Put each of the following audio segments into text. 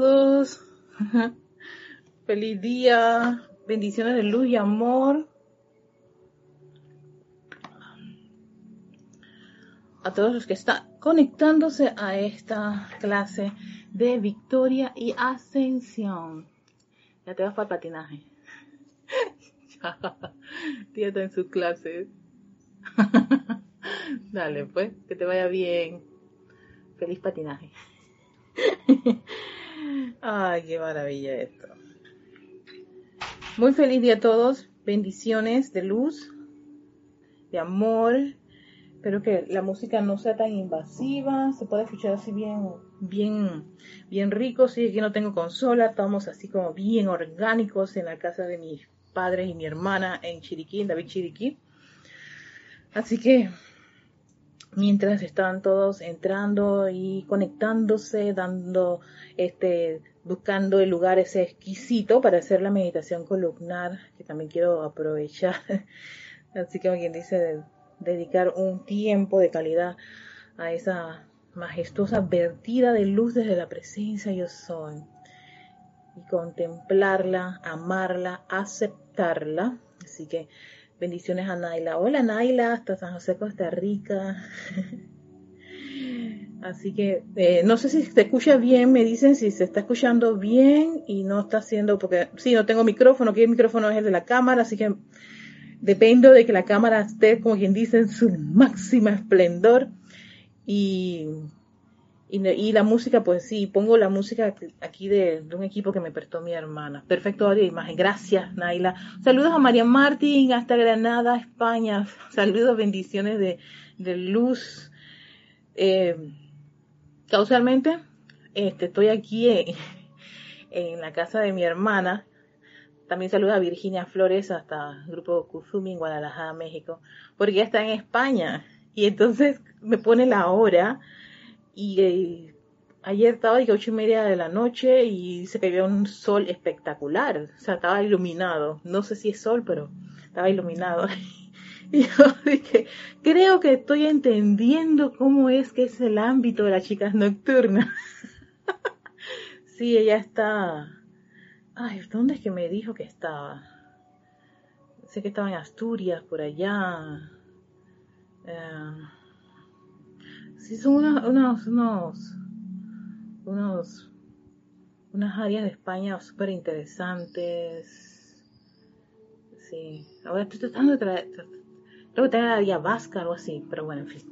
todos. Feliz día. Bendiciones de luz y amor. A todos los que están conectándose a esta clase de victoria y ascensión. Ya te vas para el patinaje. Tía está en sus clases. Dale, pues, que te vaya bien. Feliz patinaje. Ay, qué maravilla esto. Muy feliz día a todos. Bendiciones de luz, de amor. Espero que la música no sea tan invasiva. Se puede escuchar así bien, bien, bien rico. Sí, aquí no tengo consola. Estamos así como bien orgánicos en la casa de mis padres y mi hermana en Chiriquí, en David Chiriquí. Así que mientras están todos entrando y conectándose, dando, este, buscando el lugar ese exquisito para hacer la meditación columnar, que también quiero aprovechar. Así que alguien dice dedicar un tiempo de calidad a esa majestuosa vertida de luz desde la presencia yo soy. Y contemplarla, amarla, aceptarla. Así que Bendiciones a Naila. Hola Naila, hasta San José, Costa Rica. Así que eh, no sé si se escucha bien, me dicen si se está escuchando bien y no está haciendo, porque sí, no tengo micrófono, que el micrófono es el de la cámara, así que dependo de que la cámara esté, como quien dice, en su máxima esplendor. Y y, la música, pues sí, pongo la música aquí de, un equipo que me prestó mi hermana. Perfecto audio e imagen. Gracias, Naila. Saludos a María Martín hasta Granada, España. Saludos, bendiciones de, luz. Eh, causalmente, este, estoy aquí en, la casa de mi hermana. También saludos a Virginia Flores hasta el grupo Kuzumi en Guadalajara, México. Porque ella está en España. Y entonces me pone la hora y eh, ayer estaba a ocho y media de la noche y se que un sol espectacular, o sea, estaba iluminado, no sé si es sol, pero estaba iluminado. Y yo dije, creo que estoy entendiendo cómo es que es el ámbito de las chicas nocturnas. sí, ella está... Ay, ¿dónde es que me dijo que estaba? Sé que estaba en Asturias, por allá. Eh, sí son unos, unos, unos, unos unas áreas de España súper interesantes. Sí, ahora estoy tratando de traer, creo que traer la área vasca, algo así, pero bueno, en fin.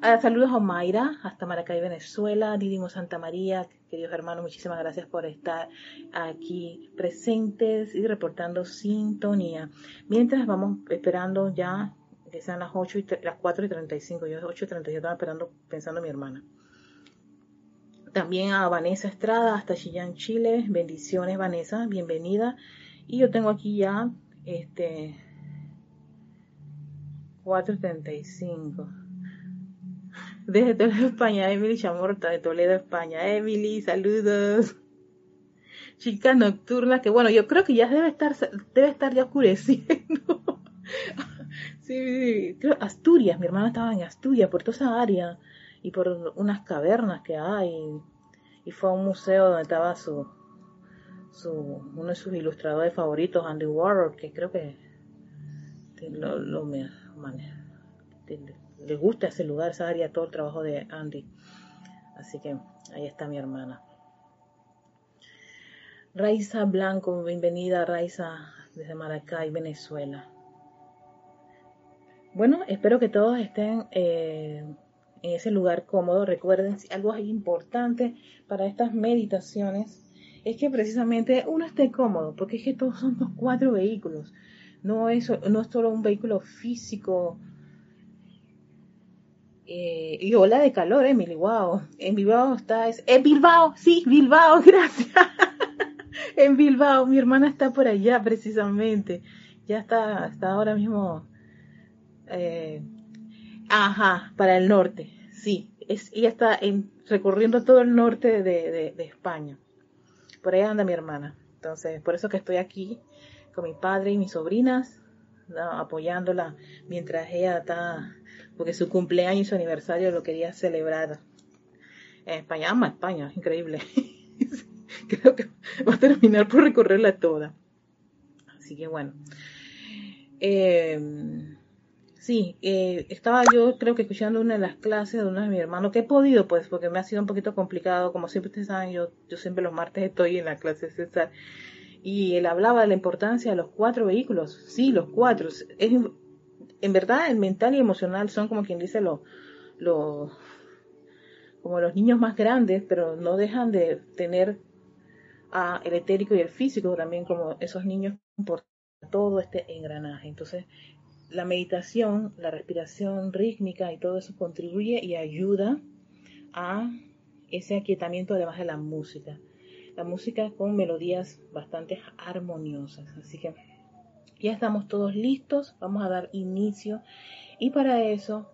Ah, saludos a Mayra, hasta Maracay, Venezuela, Didimo Santa María, queridos hermanos, muchísimas gracias por estar aquí presentes y reportando sintonía. Mientras vamos esperando ya que sean las 8 y las 4 y 35, yo 8 y 35 estaba esperando pensando en mi hermana. También a Vanessa Estrada hasta Chillán, Chile. Bendiciones, Vanessa, bienvenida. Y yo tengo aquí ya este 4.35. Desde Toledo, España, Emily Chamorta de Toledo, España. Emily, saludos. Chica nocturna, que bueno, yo creo que ya debe estar, debe estar ya oscureciendo. Sí, Asturias, mi hermana estaba en Asturias, por toda esa área y por unas cavernas que hay. Y fue a un museo donde estaba su, su uno de sus ilustradores favoritos, Andy Warhol, que creo que le gusta ese lugar, esa área, todo el trabajo de Andy. Así que ahí está mi hermana. Raiza Blanco, bienvenida Raiza desde Maracay, Venezuela. Bueno, espero que todos estén eh, en ese lugar cómodo. Recuerden, algo importante para estas meditaciones es que precisamente uno esté cómodo, porque es que todos somos cuatro vehículos. No es, no es solo un vehículo físico. Eh, y ola de calor, Emily, wow. En Bilbao está, es, en Bilbao, sí, Bilbao, gracias. en Bilbao, mi hermana está por allá precisamente. Ya está, está ahora mismo eh, ajá, para el norte, sí. Es, ella está en, recorriendo todo el norte de, España. Por ahí anda mi hermana. Entonces, por eso que estoy aquí con mi padre y mis sobrinas, apoyándola mientras ella está, porque su cumpleaños y su aniversario lo quería celebrar en España. Ama España, increíble. creo que va a terminar por recorrerla toda. Así que bueno. Eh, sí, eh, estaba yo creo que escuchando una de las clases de uno de mis hermanos, que he podido pues, porque me ha sido un poquito complicado, como siempre ustedes saben, yo, yo siempre los martes estoy en la clase César, y él hablaba de la importancia de los cuatro vehículos, sí, los cuatro, es, en verdad el mental y emocional son como quien dice los, lo, como los niños más grandes, pero no dejan de tener a el etérico y el físico también como esos niños por todo este engranaje. Entonces, la meditación, la respiración rítmica y todo eso contribuye y ayuda a ese aquietamiento además de la música. La música con melodías bastante armoniosas. Así que ya estamos todos listos, vamos a dar inicio y para eso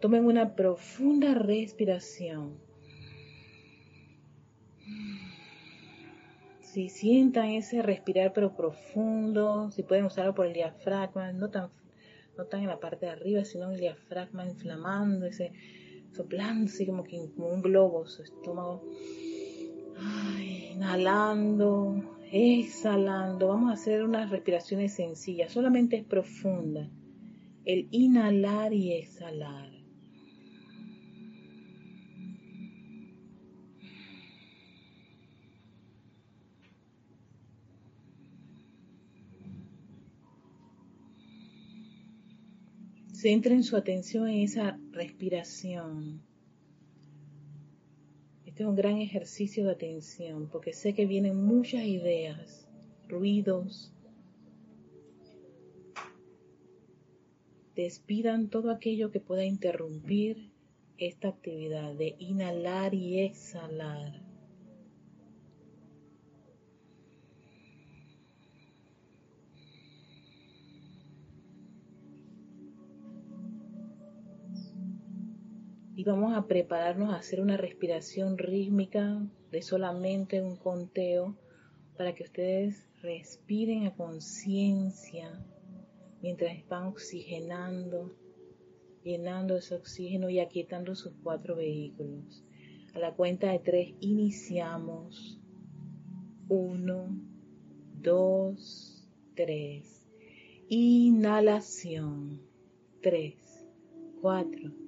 tomen una profunda respiración. Si sientan ese respirar pero profundo, si pueden usarlo por el diafragma, no tan, no tan en la parte de arriba, sino el diafragma inflamando, ese, soplando así como, que, un globo, su estómago. inhalando, exhalando. Vamos a hacer unas respiraciones sencillas, solamente es profunda. El inhalar y exhalar. Centren su atención en esa respiración. Este es un gran ejercicio de atención porque sé que vienen muchas ideas, ruidos. Despidan todo aquello que pueda interrumpir esta actividad de inhalar y exhalar. Y vamos a prepararnos a hacer una respiración rítmica de solamente un conteo para que ustedes respiren a conciencia mientras van oxigenando, llenando ese oxígeno y aquietando sus cuatro vehículos. A la cuenta de tres iniciamos. Uno, dos, tres. Inhalación. Tres, cuatro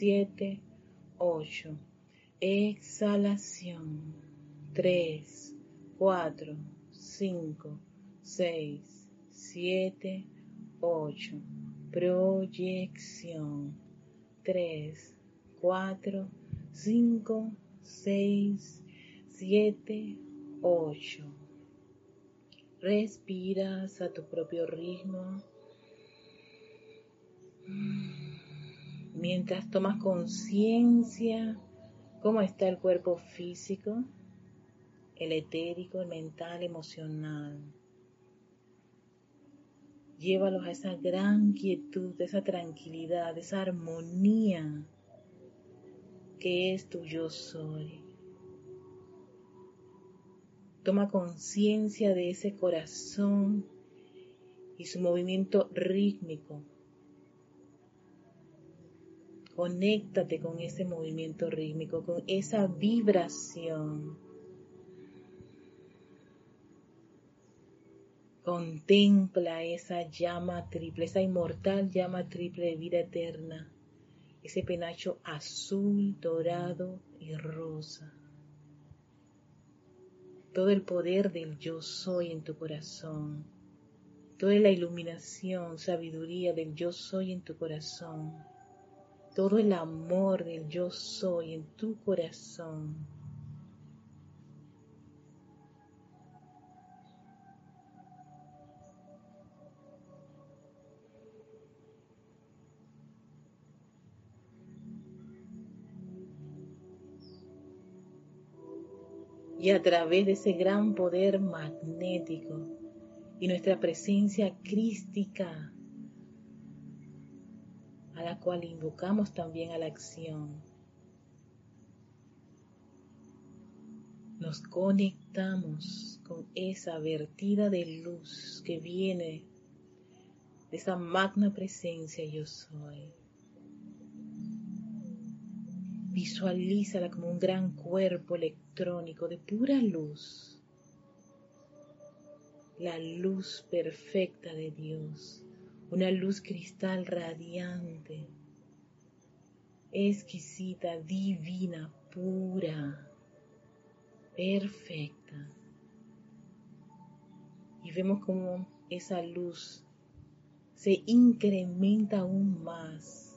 7, 8. Exhalación. 3, 4, 5, 6, 7, 8. Proyección. 3, 4, 5, 6, 7, 8. Respiras a tu propio ritmo mientras tomas conciencia cómo está el cuerpo físico, el etérico, el mental, emocional. Llévalos a esa gran quietud, esa tranquilidad, esa armonía que es tu yo soy. Toma conciencia de ese corazón y su movimiento rítmico. Conéctate con ese movimiento rítmico, con esa vibración. Contempla esa llama triple, esa inmortal llama triple de vida eterna, ese penacho azul, dorado y rosa. Todo el poder del yo soy en tu corazón, toda la iluminación, sabiduría del yo soy en tu corazón, todo el amor del yo soy en tu corazón. y a través de ese gran poder magnético y nuestra presencia crística, a la cual invocamos también a la acción, nos conectamos con esa vertida de luz que viene de esa magna presencia yo soy. Visualízala como un gran cuerpo electrónico de pura luz. La luz perfecta de Dios. Una luz cristal radiante, exquisita, divina, pura, perfecta. Y vemos como esa luz se incrementa aún más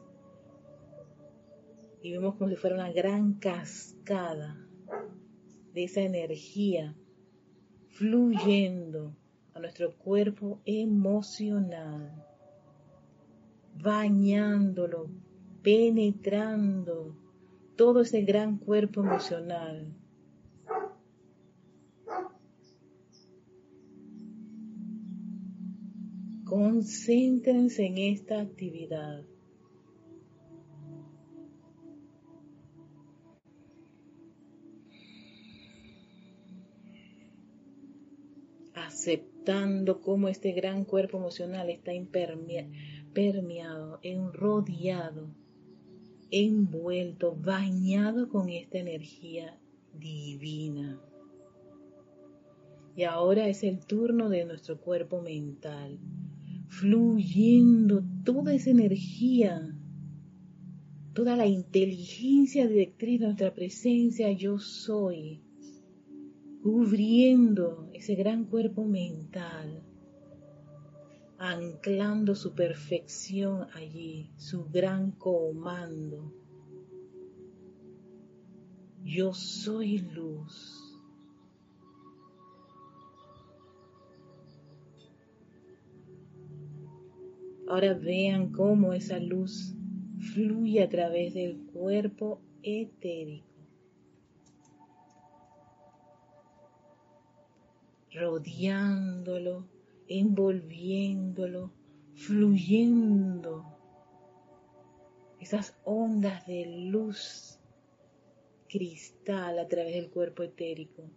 y vemos como si fuera una gran cascada de esa energía fluyendo a nuestro cuerpo emocional, bañándolo, penetrando todo ese gran cuerpo emocional. Concéntrense en esta actividad. aceptando cómo este gran cuerpo emocional está permeado, enrodeado, envuelto, bañado con esta energía divina. Y ahora es el turno de nuestro cuerpo mental, fluyendo toda esa energía, toda la inteligencia directriz de nuestra presencia yo soy, cubriendo ese gran cuerpo mental, anclando su perfección allí, su gran comando. Yo soy luz. Ahora vean cómo esa luz fluye a través del cuerpo etérico. rodeándolo, envolviéndolo, fluyendo. Esas ondas de luz cristal a través del cuerpo etérico,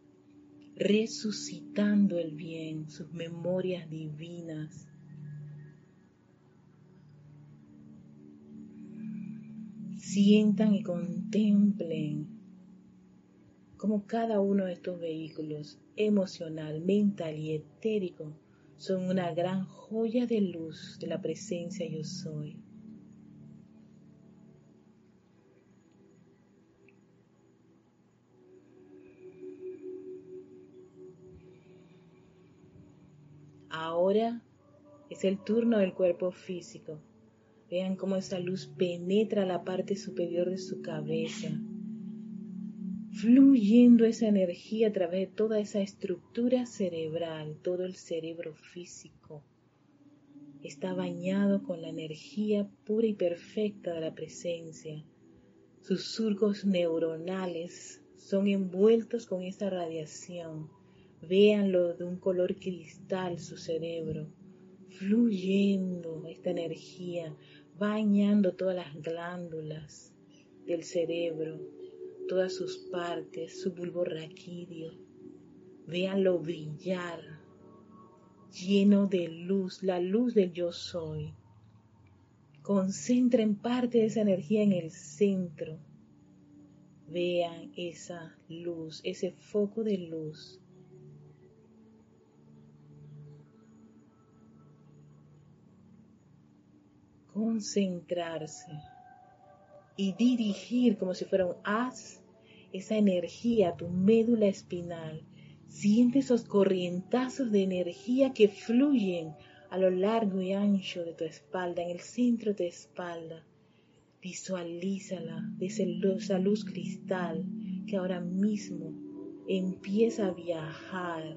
resucitando el bien, sus memorias divinas. Sientan y contemplen como cada uno de estos vehículos emocional, mental y etérico son una gran joya de luz de la presencia yo soy. Ahora es el turno del cuerpo físico. Vean cómo esa luz penetra la parte superior de su cabeza fluyendo esa energía a través de toda esa estructura cerebral, todo el cerebro físico. Está bañado con la energía pura y perfecta de la presencia. Sus surcos neuronales son envueltos con esa radiación. Véanlo de un color cristal su cerebro, fluyendo esta energía, bañando todas las glándulas del cerebro, todas sus partes, su bulbo raquídeo, Véanlo brillar, lleno de luz, la luz del yo soy. Concentren parte de esa energía en el centro. Vean esa luz, ese foco de luz. Concentrarse y dirigir como si fuera un haz esa energía a tu médula espinal. Siente esos corrientazos de energía que fluyen a lo largo y ancho de tu espalda, en el centro de tu espalda. Visualízala de esa luz cristal que ahora mismo empieza a viajar,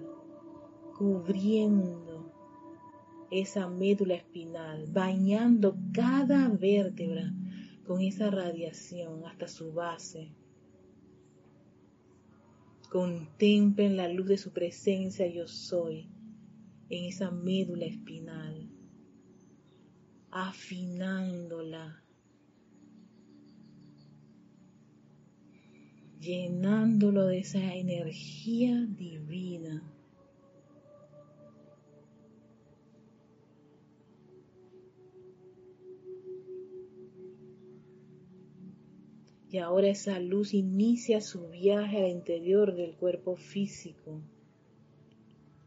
cubriendo esa médula espinal, bañando cada vértebra con esa radiación hasta su base. Contemplen la luz de su presencia yo soy en esa médula espinal, afinándola, llenándolo de esa energía divina. Y ahora esa luz inicia su viaje al interior del cuerpo físico,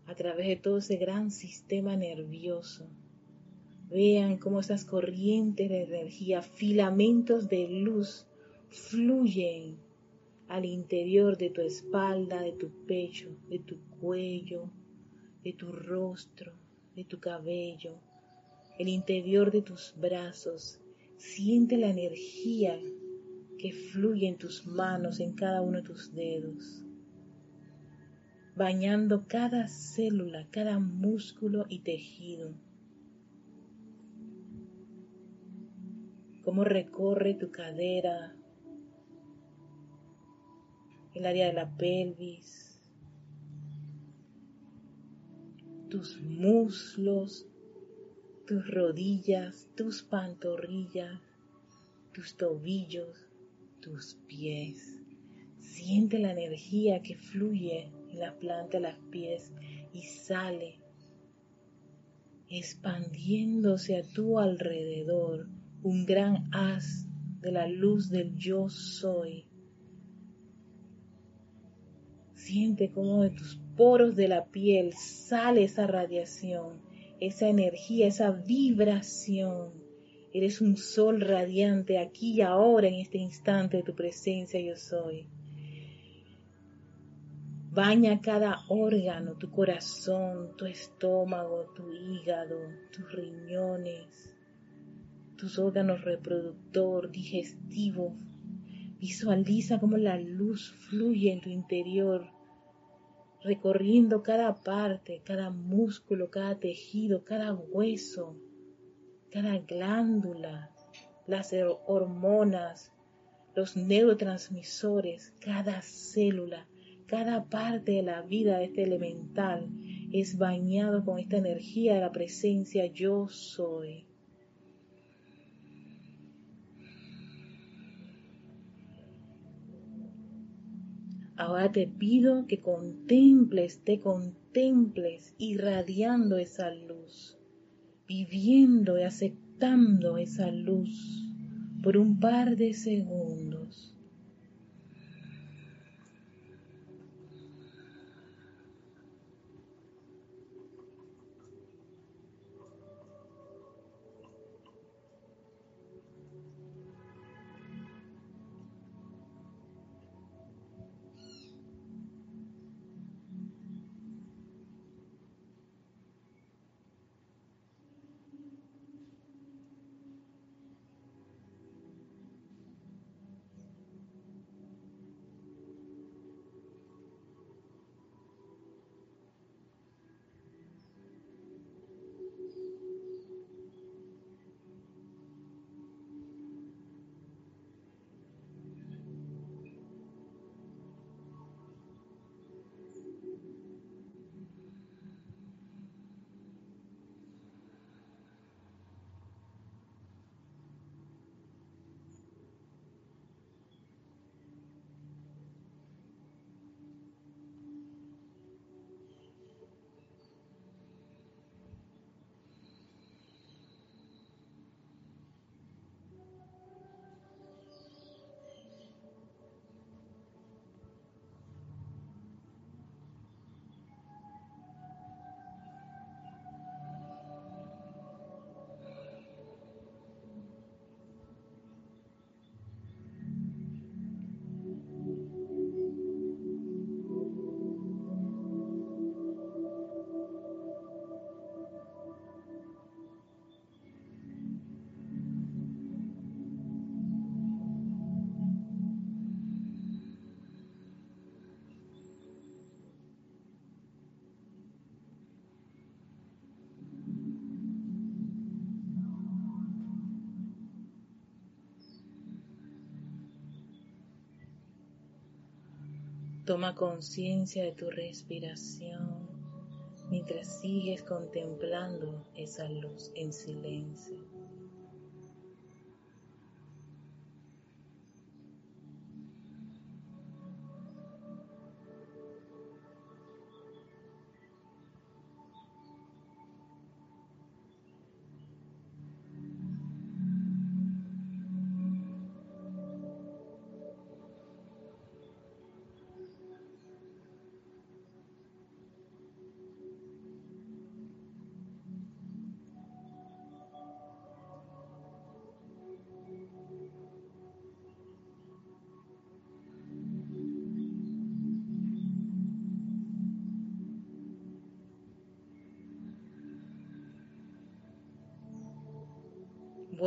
a través de todo ese gran sistema nervioso. Vean cómo esas corrientes de energía, filamentos de luz, fluyen al interior de tu espalda, de tu pecho, de tu cuello, de tu rostro, de tu cabello, el interior de tus brazos. Siente la energía que fluye en tus manos, en cada uno de tus dedos, bañando cada célula, cada músculo y tejido. Cómo recorre tu cadera, el área de la pelvis, tus muslos, tus rodillas, tus pantorrillas, tus tobillos, tus pies. Siente la energía que fluye en la planta de los pies y sale expandiéndose a tu alrededor un gran haz de la luz del yo soy. Siente como de tus poros de la piel sale esa radiación, esa energía, esa vibración Eres un sol radiante aquí y ahora en este instante de tu presencia yo soy. Baña cada órgano, tu corazón, tu estómago, tu hígado, tus riñones, tus órganos reproductor, digestivo. Visualiza cómo la luz fluye en tu interior, recorriendo cada parte, cada músculo, cada tejido, cada hueso cada glándula, las hormonas, los neurotransmisores, cada célula, cada parte de la vida de este elemental es bañado con esta energía de la presencia yo soy. Ahora te pido que contemples, te contemples irradiando esa luz viviendo y aceptando esa luz por un par de segundos. Toma conciencia de tu respiración mientras sigues contemplando esa luz en silencio.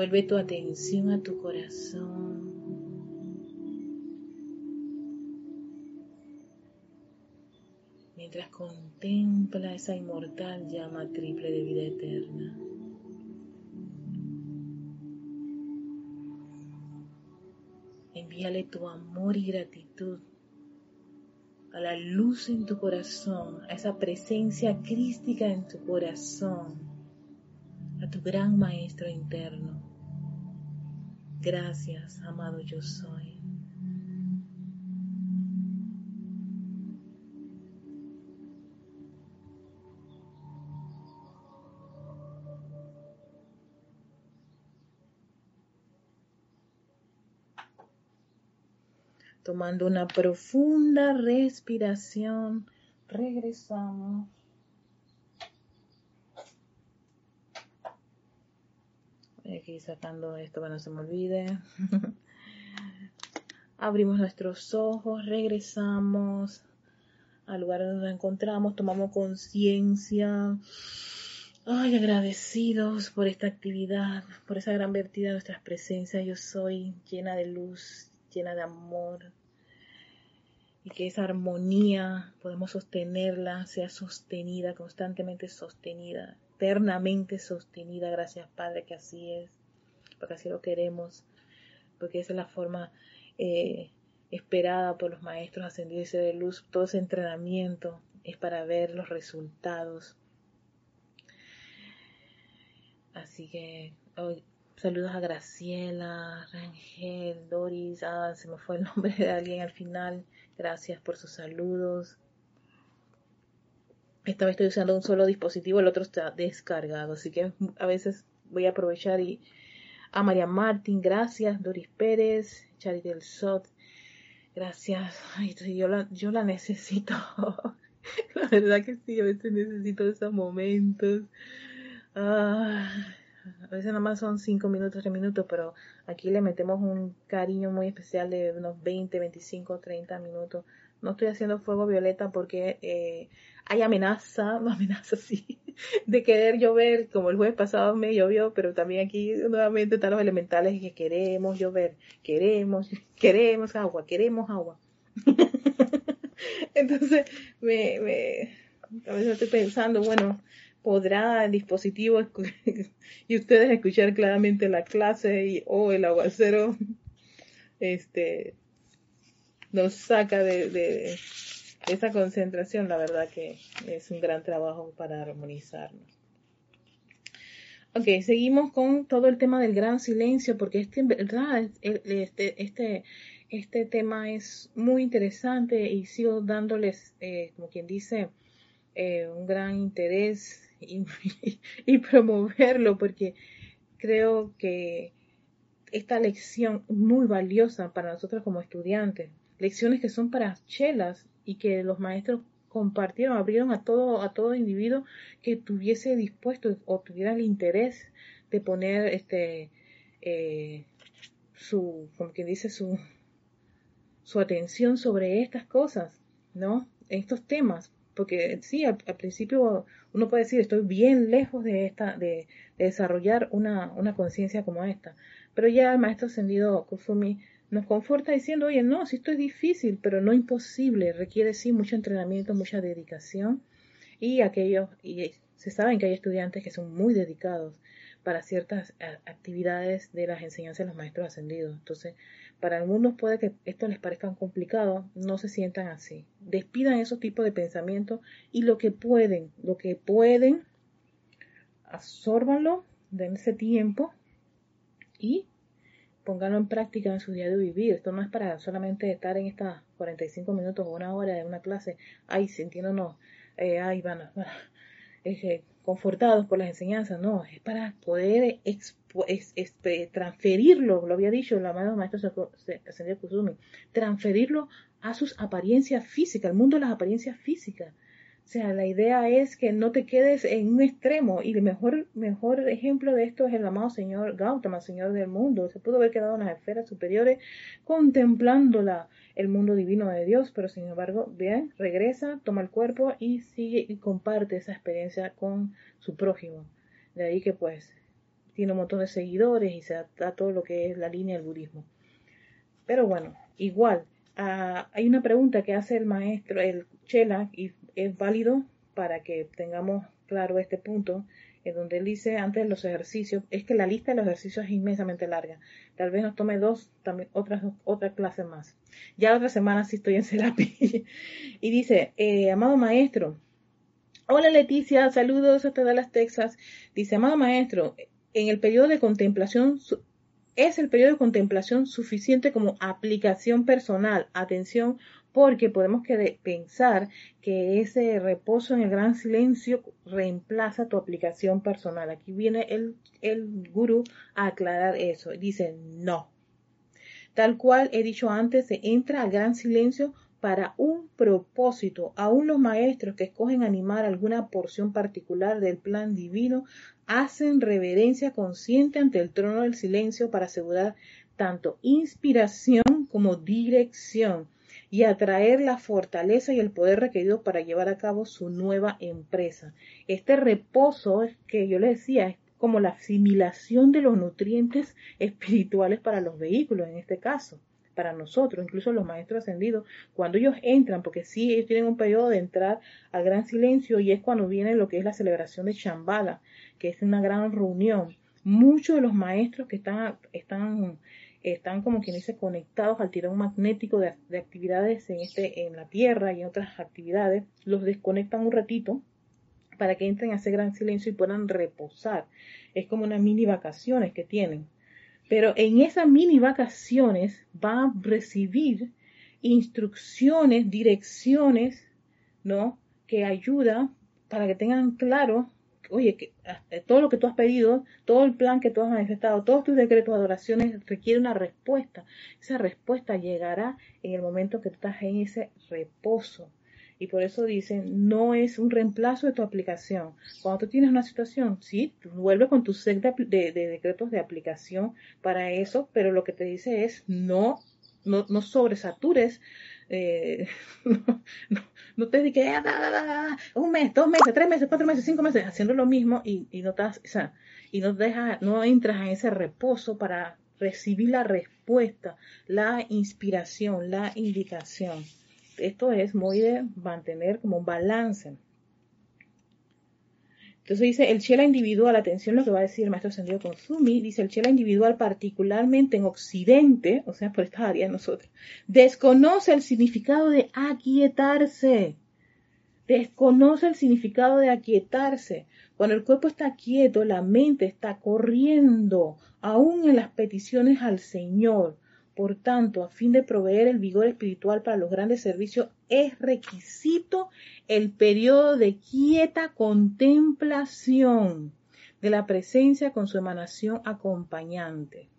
Vuelve tu atención a tu corazón. Mientras contempla esa inmortal llama triple de vida eterna. Envíale tu amor y gratitud a la luz en tu corazón, a esa presencia crística en tu corazón, a tu gran maestro interno. Gracias, amado yo soy. Tomando una profunda respiración, regresamos. Aquí sacando esto para no se me olvide. Abrimos nuestros ojos, regresamos al lugar donde nos encontramos, tomamos conciencia. Ay, agradecidos por esta actividad, por esa gran vertida de nuestras presencias. Yo soy llena de luz, llena de amor. Y que esa armonía podemos sostenerla, sea sostenida, constantemente sostenida eternamente sostenida. Gracias, Padre, que así es, porque así lo queremos, porque esa es la forma eh, esperada por los maestros ascendidos de luz. Todo ese entrenamiento es para ver los resultados. Así que saludos a Graciela, Rangel, Doris, ah, se me fue el nombre de alguien al final. Gracias por sus saludos. Esta vez estoy usando un solo dispositivo, el otro está descargado, así que a veces voy a aprovechar y a María Martín, gracias, Doris Pérez, Charity del Sot, gracias, Ay, yo, la, yo la necesito, la verdad que sí, a veces necesito esos momentos, ah, a veces nada más son 5 minutos, 3 minutos, pero aquí le metemos un cariño muy especial de unos 20, 25, 30 minutos. No estoy haciendo fuego violeta porque eh, hay amenaza, no amenaza sí, de querer llover, como el jueves pasado me llovió, pero también aquí nuevamente están los elementales que queremos llover, queremos, queremos agua, queremos agua. Entonces, me, me, a veces estoy pensando, bueno, podrá el dispositivo y ustedes escuchar claramente la clase o el aguacero, este, nos saca de esa concentración, la verdad que es un gran trabajo para armonizarnos. Ok, seguimos con todo el tema del gran silencio, porque este, verdad, este, este, este tema es muy interesante y sigo dándoles, eh, como quien dice, eh, un gran interés y, y promoverlo, porque creo que esta lección muy valiosa para nosotros como estudiantes. Lecciones que son para chelas y que los maestros compartieron, abrieron a todo, a todo individuo que tuviese dispuesto o tuviera el interés de poner este eh, su, como quien dice, su, su atención sobre estas cosas, ¿no? Estos temas. Porque sí, al, principio uno puede decir, estoy bien lejos de esta, de, de desarrollar una, una conciencia como esta. Pero ya el maestro ascendido Kusumi nos conforta diciendo, oye, no, si esto es difícil, pero no imposible, requiere sí mucho entrenamiento, mucha dedicación y aquellos, y se saben que hay estudiantes que son muy dedicados para ciertas actividades de las enseñanzas de los maestros ascendidos. Entonces, para algunos puede que esto les parezca complicado, no se sientan así. Despidan esos tipos de pensamientos y lo que pueden, lo que pueden, absórbanlo, den ese tiempo y pónganlo en práctica en su día de vivir. Esto no es para solamente estar en estas 45 minutos o una hora de una clase, ay, sintiéndonos, eh, ay, van, eh, confortados por las enseñanzas, no, es para poder transferirlo, lo había dicho el amado maestro Ascendido Kusumi, transferirlo a sus apariencias físicas, al mundo de las apariencias físicas. O sea, la idea es que no te quedes en un extremo y el mejor, mejor ejemplo de esto es el amado señor Gautama, señor del mundo. Se pudo haber quedado en las esferas superiores contemplando la, el mundo divino de Dios, pero sin embargo, bien, regresa, toma el cuerpo y sigue y comparte esa experiencia con su prójimo. De ahí que pues tiene un montón de seguidores y se da todo lo que es la línea del budismo. Pero bueno, igual, ah, hay una pregunta que hace el maestro, el Chela, y es válido para que tengamos claro este punto, en donde él dice antes los ejercicios, es que la lista de los ejercicios es inmensamente larga. Tal vez nos tome dos, también otras otra clases más. Ya la otra semana sí estoy en Serapi. y dice, eh, amado maestro, hola Leticia, saludos hasta Dallas, Texas. Dice, amado maestro, en el periodo de contemplación es el periodo de contemplación suficiente como aplicación personal. Atención, porque podemos pensar que ese reposo en el gran silencio reemplaza tu aplicación personal. Aquí viene el, el gurú a aclarar eso. Dice, no. Tal cual he dicho antes, se entra al gran silencio para un propósito. Aún los maestros que escogen animar alguna porción particular del plan divino hacen reverencia consciente ante el trono del silencio para asegurar tanto inspiración como dirección y atraer la fortaleza y el poder requerido para llevar a cabo su nueva empresa. Este reposo es que yo le decía, es como la asimilación de los nutrientes espirituales para los vehículos, en este caso, para nosotros, incluso los maestros ascendidos, cuando ellos entran, porque sí, ellos tienen un periodo de entrar al gran silencio y es cuando viene lo que es la celebración de Shambhala, que es una gran reunión. Muchos de los maestros que están, están están como quien dice conectados al tirón magnético de, actividades en este en la tierra y en otras actividades los desconectan un ratito para que entren a ese gran silencio y puedan reposar. Es como una mini vacaciones que tienen. Pero en esas mini vacaciones van a recibir instrucciones direcciones no que ayuda para que tengan claro oye, que, todo lo que tú has pedido, todo el plan que tú has manifestado, todos tus decretos de adoraciones requiere una respuesta. Esa respuesta llegará en el momento que tú estás en ese reposo. Y por eso dicen, no es un reemplazo de tu aplicación. Cuando tú tienes una situación, sí, tú vuelves con tu set de, decretos de aplicación para eso, pero lo que te dice es, no, no, no sobresatures eh, no, te dediques ah, un mes, dos meses, tres meses, cuatro meses, cinco meses haciendo lo mismo y, y no estás, o sea, y no dejas, no entras en ese reposo para recibir la respuesta, la inspiración, la indicación. Esto es muy de mantener como un balance. Entonces dice el chela individual, atención lo que va a decir el maestro Sendido Consumi, dice el chela individual particularmente en Occidente, o sea, por esta área nosotros, desconoce el significado de aquietarse, desconoce el significado de aquietarse. Cuando el cuerpo está quieto, la mente está corriendo, aún en las peticiones al Señor. Por tanto, a fin de proveer el vigor espiritual para los grandes servicios, es requisito el periodo de quieta contemplación de la presencia con su emanación acompañante.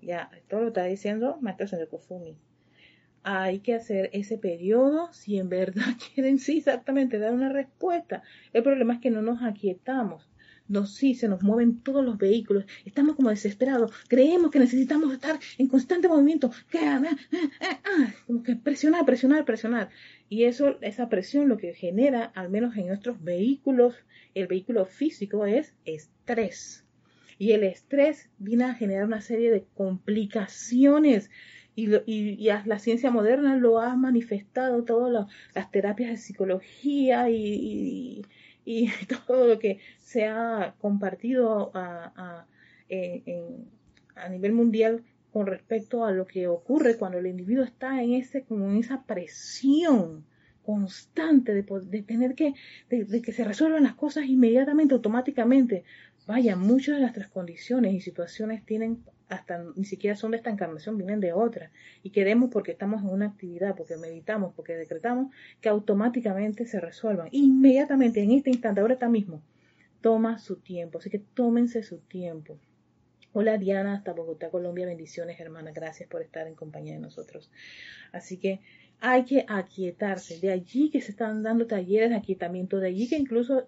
Ya, esto lo está diciendo Maestro Sendero Kofumi. Hay que hacer ese periodo si en verdad quieren, sí, exactamente, dar una respuesta. El problema es que no nos aquietamos nos, sí, se nos mueven todos los vehículos, estamos como desesperados, creemos que necesitamos estar en constante movimiento, ah, ah, ah, como que presionar, presionar, presionar. Y eso, esa presión lo que genera, al menos en nuestros vehículos, el vehículo físico es estrés. Y el estrés viene a generar una serie de complicaciones. Y, y, la ciencia moderna lo ha manifestado, todas las terapias de psicología y, y todo lo que se ha compartido a, a, nivel mundial con respecto a lo que ocurre cuando el individuo está en ese, como en esa presión constante de, de tener que, de, que se resuelvan las cosas inmediatamente, automáticamente. Vaya, muchas de nuestras condiciones y situaciones tienen hasta ni siquiera son de esta encarnación, vienen de otra. Y queremos porque estamos en una actividad, porque meditamos, porque decretamos, que automáticamente se resuelvan. Inmediatamente, en este instante, ahora está mismo, toma su tiempo. Así que tómense su tiempo. Hola Diana, hasta Bogotá, Colombia. Bendiciones, hermana. Gracias por estar en compañía de nosotros. Así que hay que aquietarse. De allí que se están dando talleres de aquietamiento, de allí que incluso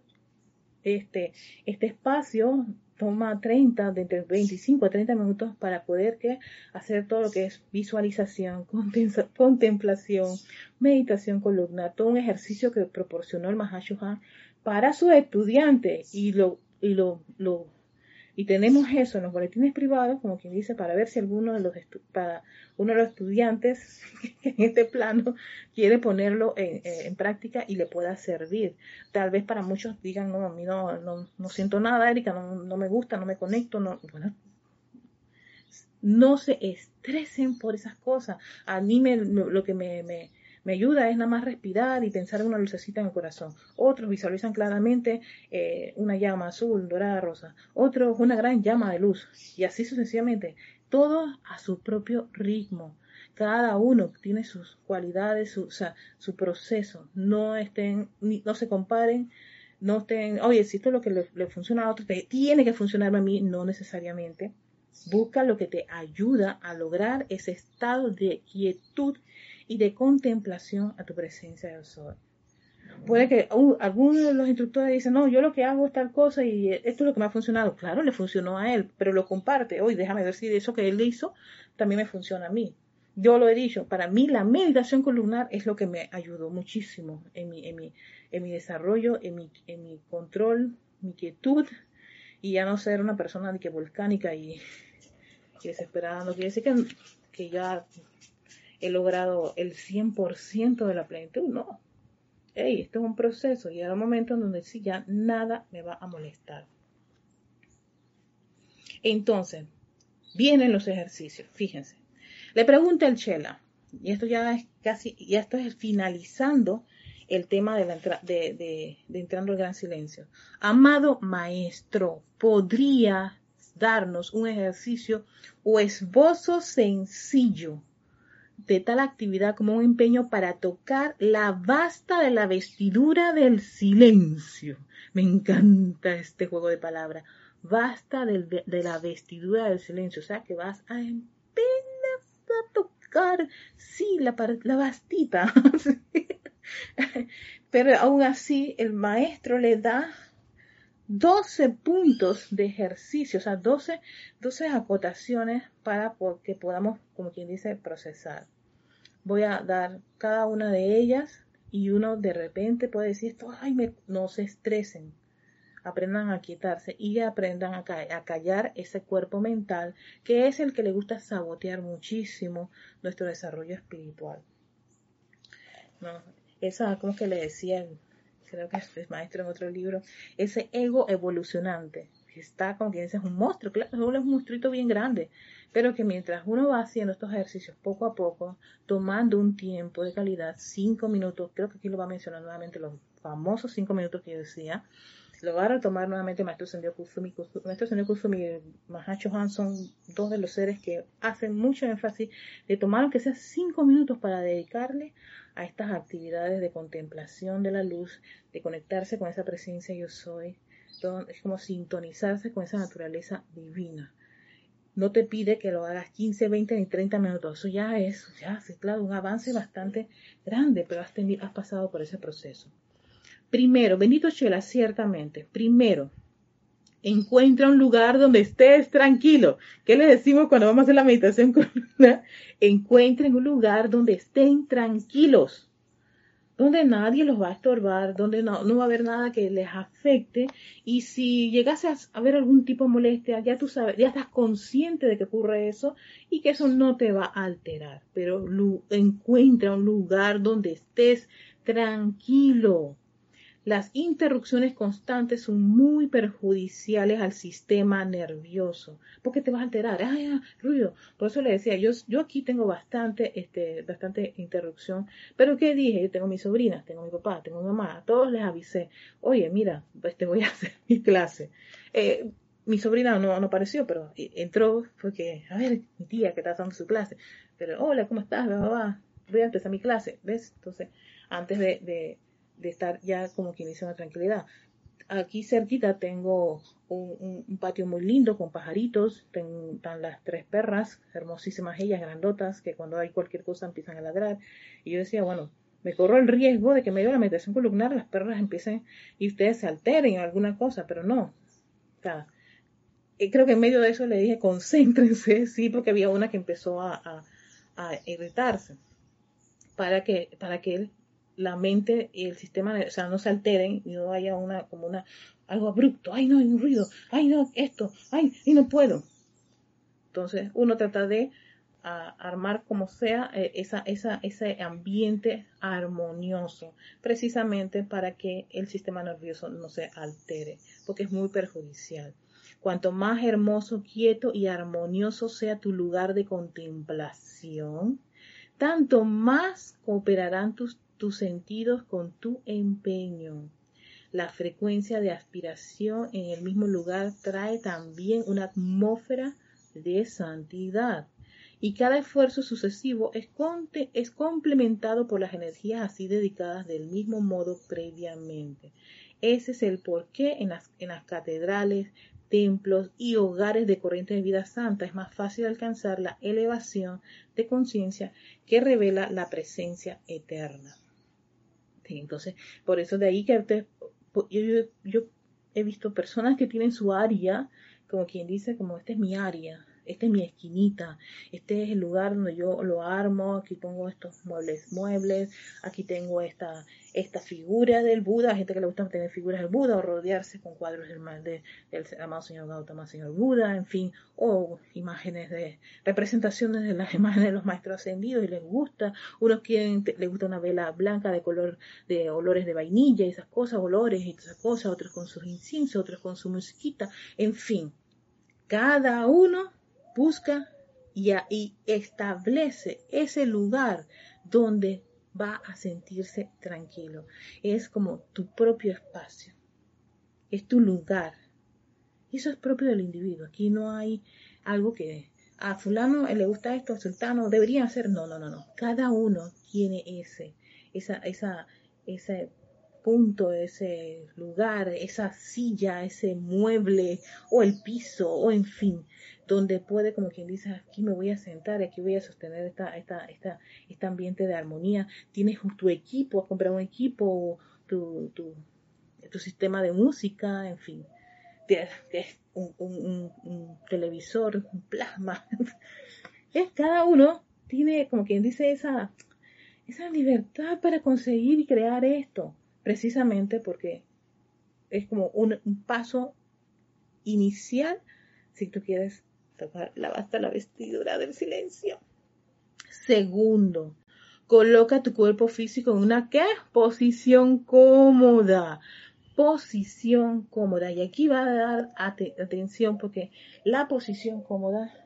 este, este espacio toma 30, de entre 25 a 30 minutos para poder que hacer todo lo que es visualización, contemplación, meditación columnar, todo un ejercicio que proporcionó el Mahashohan para sus estudiantes y lo, y lo, lo y tenemos eso en los boletines privados, como quien dice, para ver si alguno de los, para uno de los estudiantes en este plano quiere ponerlo en, en, práctica y le pueda servir. Tal vez para muchos digan, no, a mí no, no, no siento nada, Erika, no, no, me gusta, no me conecto, no, bueno, no se estresen por esas cosas. A mí me, lo que me, me me ayuda es nada más respirar y pensar en una lucecita en el corazón. Otros visualizan claramente eh, una llama azul, dorada, rosa. Otros una gran llama de luz. Y así sucesivamente. Todo a su propio ritmo. Cada uno tiene sus cualidades, su, su proceso. No estén, no se comparen no estén, oye, si esto es lo que le, funciona a otro, tiene que funcionarme a mí, no necesariamente. Busca lo que te ayuda a lograr ese estado de quietud y de contemplación a tu presencia del sol. Puede que algunos de los instructores dicen, no, yo lo que hago es tal cosa y esto es lo que me ha funcionado. Claro, le funcionó a él, pero lo comparte. Hoy déjame ver eso que él hizo también me funciona a mí. Yo lo he dicho, para mí la meditación columnar es lo que me ayudó muchísimo en mi, en mi, en mi desarrollo, en mi, en mi control, mi quietud y ya no ser una persona de que volcánica y, desesperada. No quiere decir que, que ya he logrado el 100% de la plenitud, no. Hey, esto es un proceso y un momento en donde sí ya nada me va a molestar. Entonces, vienen los ejercicios, fíjense. Le pregunta el Chela, y esto ya es casi, ya esto es finalizando el tema de, la de, de entrando al gran silencio. Amado maestro, ¿podría darnos un ejercicio o esbozo sencillo de tal actividad como un empeño para tocar la basta de la vestidura del silencio. Me encanta este juego de palabras. Basta de, la vestidura del silencio. O sea que vas a apenas a tocar, sí, la, la bastita. Pero aún así el maestro le da 12 puntos de ejercicio, o sea, 12, 12 acotaciones para que podamos, como quien dice, procesar. Voy a dar cada una de ellas y uno de repente puede decir esto, ay, no se estresen, aprendan a quietarse y aprendan a, a, callar ese cuerpo mental que es el que le gusta sabotear muchísimo nuestro desarrollo espiritual. No, esa, como que le decía creo que es maestro en otro libro, ese ego evolucionante, que está como quien dice, es un monstruo, claro, es un monstruito bien grande, pero que mientras uno va haciendo estos ejercicios poco a poco, tomando un tiempo de calidad, cinco minutos, creo que aquí lo va a mencionar nuevamente los famosos cinco minutos que yo decía, lo va a retomar nuevamente Maestro Sendio Kusumi. Maestro Sendio Kusumi y Mahacho Han son dos de los seres que hacen mucho énfasis de tomar aunque sea cinco minutos para dedicarle a estas actividades de contemplación de la luz, de conectarse con esa presencia yo soy. es como sintonizarse con esa naturaleza divina. No te pide que lo hagas 15, 20 ni 30 minutos. Eso ya es, ya, sí, claro, un avance bastante grande, pero has, has pasado por ese proceso. Primero, bendito Chela, ciertamente. Primero, encuentra un lugar donde estés tranquilo. ¿Qué le decimos cuando vamos a hacer la meditación? Encuentren un lugar donde estén tranquilos, donde nadie los va a estorbar, donde no, no va a haber nada que les afecte. Y si llegase a haber algún tipo de molestia, ya tú sabes, ya estás consciente de que ocurre eso y que eso no te va a alterar. Pero encuentra un lugar donde estés tranquilo Las interrupciones constantes son muy perjudiciales al sistema nervioso, porque te vas a alterar, ay, ah, ruido. Por eso le decía, yo, yo aquí tengo bastante, este, bastante interrupción, pero ¿qué dije? Yo tengo mis sobrinas, tengo mi papá, tengo mi mamá, a todos les avisé, oye, mira, pues te voy a hacer mi clase. Eh, mi sobrina no, no apareció, pero entró porque, a ver, mi tía que está dando su clase, pero hola, ¿cómo estás? Voy a empezar mi clase, ¿ves? Entonces, antes de estar ya como quien dice una tranquilidad. Aquí cerquita tengo un, patio muy lindo con pajaritos, están las tres perras, hermosísimas ellas, grandotas, que cuando hay cualquier cosa empiezan a ladrar. Y yo decía, bueno, me corro el riesgo de que medio de la meditación columnar las perras empiecen y ustedes se alteren en alguna cosa, pero no. O creo que en medio de eso le dije, concéntrense, sí, porque había una que empezó a, a, a irritarse para que, para que él la mente y el sistema, o sea, no se alteren y no haya una, como una, algo abrupto, ay no, hay un ruido, ay no, esto, ay, y no puedo. Entonces, uno trata de armar como sea eh, ese ambiente armonioso, precisamente para que el sistema nervioso no se altere, porque es muy perjudicial. Cuanto más hermoso, quieto y armonioso sea tu lugar de contemplación, tanto más cooperarán tus tus sentidos con tu empeño. La frecuencia de aspiración en el mismo lugar trae también una atmósfera de santidad. Y cada esfuerzo sucesivo es, complementado por las energías así dedicadas del mismo modo previamente. Ese es el porqué en las, en las catedrales, templos y hogares de corriente de vida santa es más fácil alcanzar la elevación de conciencia que revela la presencia eterna. Entonces, por eso de ahí que yo, yo, he visto personas que tienen su área, como quien dice, como esta es mi área, esta es mi esquinita, este es el lugar donde yo lo armo, aquí pongo estos muebles, muebles, aquí tengo esta, esta figura del Buda, gente que le gusta tener figuras del Buda o rodearse con cuadros del, del, del amado señor Gautama, señor Buda, en fin, o imágenes de representaciones de las imágenes de los maestros ascendidos y les gusta, unos quieren, les gusta una vela blanca de color de olores de vainilla y esas cosas, olores y esas cosas, otros con sus inciensos, otros con su musiquita, en fin, cada uno busca y, y establece ese lugar donde va a sentirse tranquilo. Es como tu propio espacio, es tu lugar. Eso es propio del individuo. Aquí no hay algo que a fulano le gusta esto, a sultano debería hacer. No, no, no, no. Cada uno tiene ese, esa, esa, ese punto, ese lugar, esa silla, ese mueble o el piso o en fin, donde puede, como quien dice, aquí me voy a sentar, aquí voy a sostener esta, esta, esta, este ambiente de armonía. Tienes tu equipo, has comprado un equipo, tu, tu, tu sistema de música, en fin, tienes un, un, un, televisor, un plasma. cada uno tiene, como quien dice, esa, esa libertad para conseguir y crear esto, precisamente porque es como un, paso inicial si tú quieres la basta la vestidura del silencio. Segundo, coloca tu cuerpo físico en una ¿qué? posición cómoda. Posición cómoda. Y aquí va a dar atención porque la posición cómoda,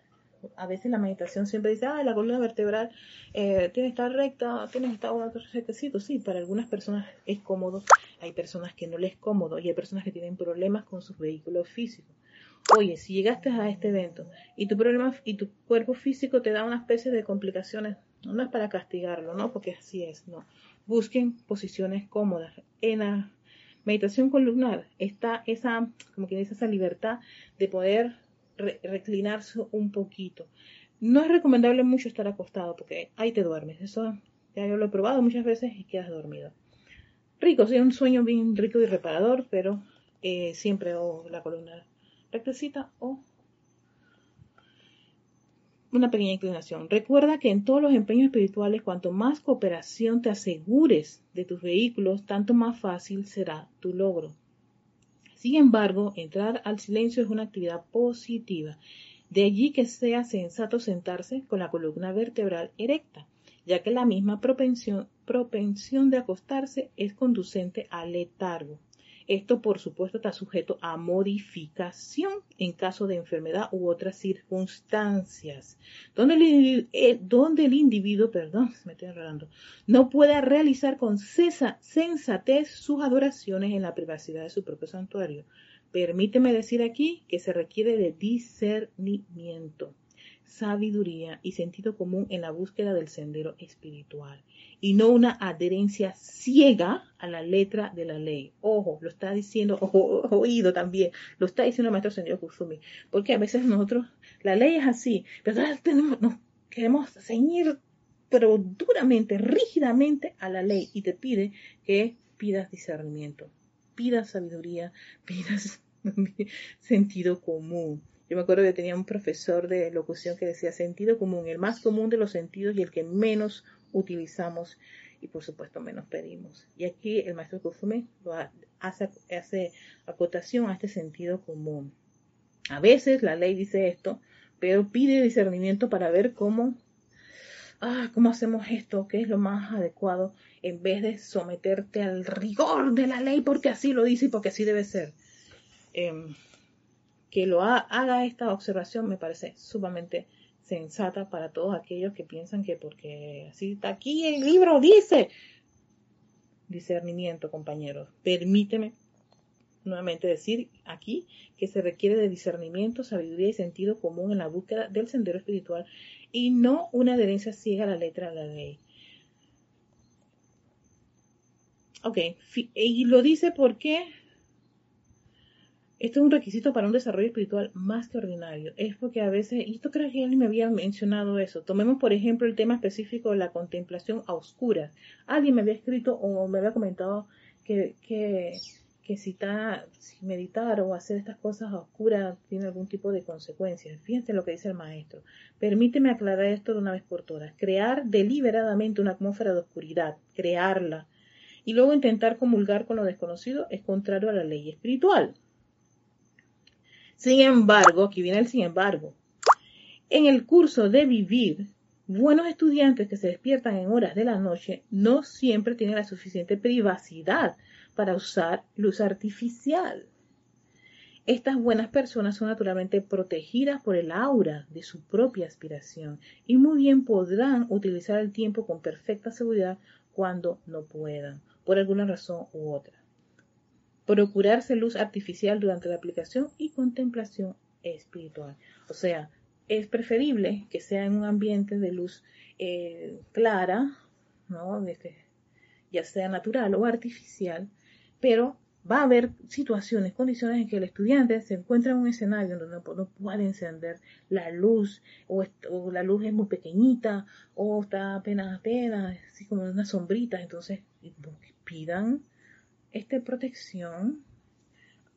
a veces la meditación siempre dice, ah, la columna vertebral eh, tiene que estar recta, tiene que estar otro requisito. Sí, para algunas personas es cómodo, hay personas que no les es cómodo y hay personas que tienen problemas con sus vehículos físicos. Oye, si llegaste a este evento y tu problema y tu cuerpo físico te da una especie de complicaciones, no es para castigarlo, ¿no? Porque así es, no. Busquen posiciones cómodas. En la meditación columnar está esa, como que dice, esa libertad de poder reclinarse un poquito. No es recomendable mucho estar acostado porque ahí te duermes. Eso ya yo lo he probado muchas veces y quedas dormido. Rico, sí, un sueño bien rico y reparador, pero eh, siempre la columna rectecita o una pequeña inclinación. Recuerda que en todos los empeños espirituales, cuanto más cooperación te asegures de tus vehículos, tanto más fácil será tu logro. Sin embargo, entrar al silencio es una actividad positiva. De allí que sea sensato sentarse con la columna vertebral erecta. ya que la misma propensión, propensión de acostarse es conducente al letargo. Esto, por supuesto, está sujeto a modificación en caso de enfermedad u otras circunstancias, donde el, eh, donde el individuo, perdón, me estoy enredando, no pueda realizar con cesa, sensatez sus adoraciones en la privacidad de su propio santuario. Permíteme decir aquí que se requiere de discernimiento sabiduría y sentido común en la búsqueda del sendero espiritual y no una adherencia ciega a la letra de la ley. Ojo, lo está diciendo, ojo, oído también, lo está diciendo el maestro señor Kusumi, porque a veces nosotros, la ley es así, pero tenemos, nos queremos ceñir, pero duramente, rígidamente a la ley y te pide que pidas discernimiento, pidas sabiduría, pidas sentido común. Yo me acuerdo que tenía un profesor de locución que decía sentido común, el más común de los sentidos y el que menos utilizamos y por supuesto menos pedimos. Y aquí el maestro Kufume lo hace, acotación a este sentido común. A veces la ley dice esto, pero pide discernimiento para ver cómo, ah, cómo hacemos esto, qué es lo más adecuado, en vez de someterte al rigor de la ley porque así lo dice y porque así debe ser. Em, que lo haga esta observación me parece sumamente sensata para todos aquellos que piensan que porque así está aquí el libro dice discernimiento, compañeros. Permíteme nuevamente decir aquí que se requiere de discernimiento, sabiduría y sentido común en la búsqueda del sendero espiritual y no una adherencia ciega a la letra de la ley. Ok, y lo dice porque esto es un requisito para un desarrollo espiritual más que ordinario. Es porque a veces, y esto creo que alguien me había mencionado eso. Tomemos, por ejemplo, el tema específico de la contemplación a oscuras. Alguien me había escrito o me había comentado que, que, que si, si meditar o hacer estas cosas a oscuras tiene algún tipo de consecuencias. Fíjense lo que dice el maestro. Permíteme aclarar esto de una vez por todas. Crear deliberadamente una atmósfera de oscuridad, crearla, y luego intentar comulgar con lo desconocido es contrario a la ley espiritual. Sin embargo, aquí viene el sin embargo, en el curso de vivir, buenos estudiantes que se despiertan en horas de la noche no siempre tienen la suficiente privacidad para usar luz artificial. Estas buenas personas son naturalmente protegidas por el aura de su propia aspiración y muy bien podrán utilizar el tiempo con perfecta seguridad cuando no puedan, por alguna razón u otra procurarse luz artificial durante la aplicación y contemplación espiritual. O sea, es preferible que sea en un ambiente de luz eh, clara, ¿no? Este, ya sea natural o artificial, pero va a haber situaciones, condiciones en que el estudiante se encuentra en un escenario donde no, puede encender la luz, o, o, la luz es muy pequeñita, o está apenas, apenas, así como una sombrita, entonces pidan esta protección,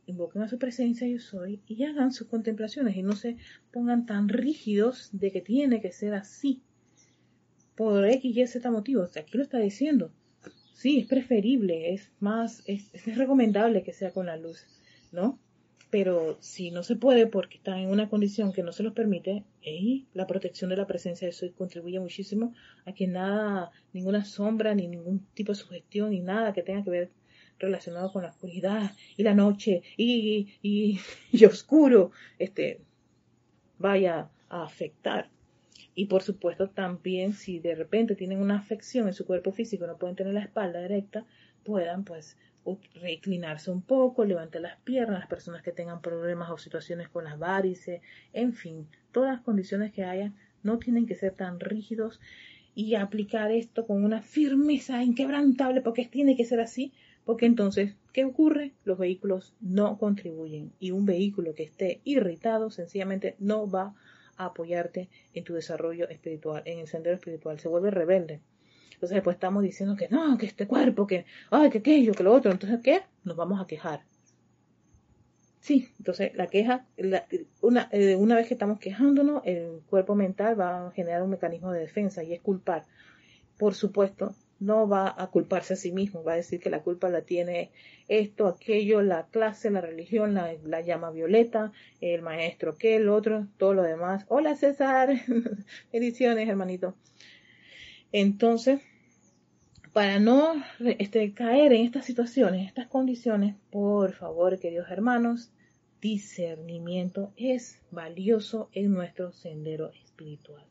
invoquen a su presencia yo soy y hagan sus contemplaciones y no se pongan tan rígidos de que tiene que ser así por X, Y, Z motivos. Aquí lo está diciendo. Sí, es preferible, es más, es, recomendable que sea con la luz, ¿no? Pero si no se puede porque están en una condición que no se los permite, y la protección de la presencia de Soy contribuye muchísimo a que nada, ninguna sombra, ni ningún tipo de sugestión, ni nada que tenga que ver relacionado con la oscuridad y la noche y, y, y oscuro, este, vaya a afectar. Y por supuesto también si de repente tienen una afección en su cuerpo físico, no pueden tener la espalda directa, puedan pues reclinarse un poco, levantar las piernas, las personas que tengan problemas o situaciones con las varices, en fin, todas las condiciones que hayan no tienen que ser tan rígidos y aplicar esto con una firmeza inquebrantable porque tiene que ser así, porque entonces, ¿qué ocurre? Los vehículos no contribuyen y un vehículo que esté irritado sencillamente no va a apoyarte en tu desarrollo espiritual, en el sendero espiritual, se vuelve rebelde. Entonces después estamos diciendo que no, que este cuerpo, que, ay, que aquello, que lo otro. Entonces, ¿qué? Nos vamos a quejar. Sí, entonces la queja, una, eh, una vez que estamos quejándonos, el cuerpo mental va a generar un mecanismo de defensa y es culpar. Por supuesto, no va a culparse a sí mismo, va a decir que la culpa la tiene esto, aquello, la clase, la religión, la, llama violeta, el maestro, que el otro, todo lo demás. Hola César, ediciones hermanito. Entonces, para no este, caer en estas situaciones, en estas condiciones, por favor, queridos hermanos, discernimiento es valioso en nuestro sendero espiritual.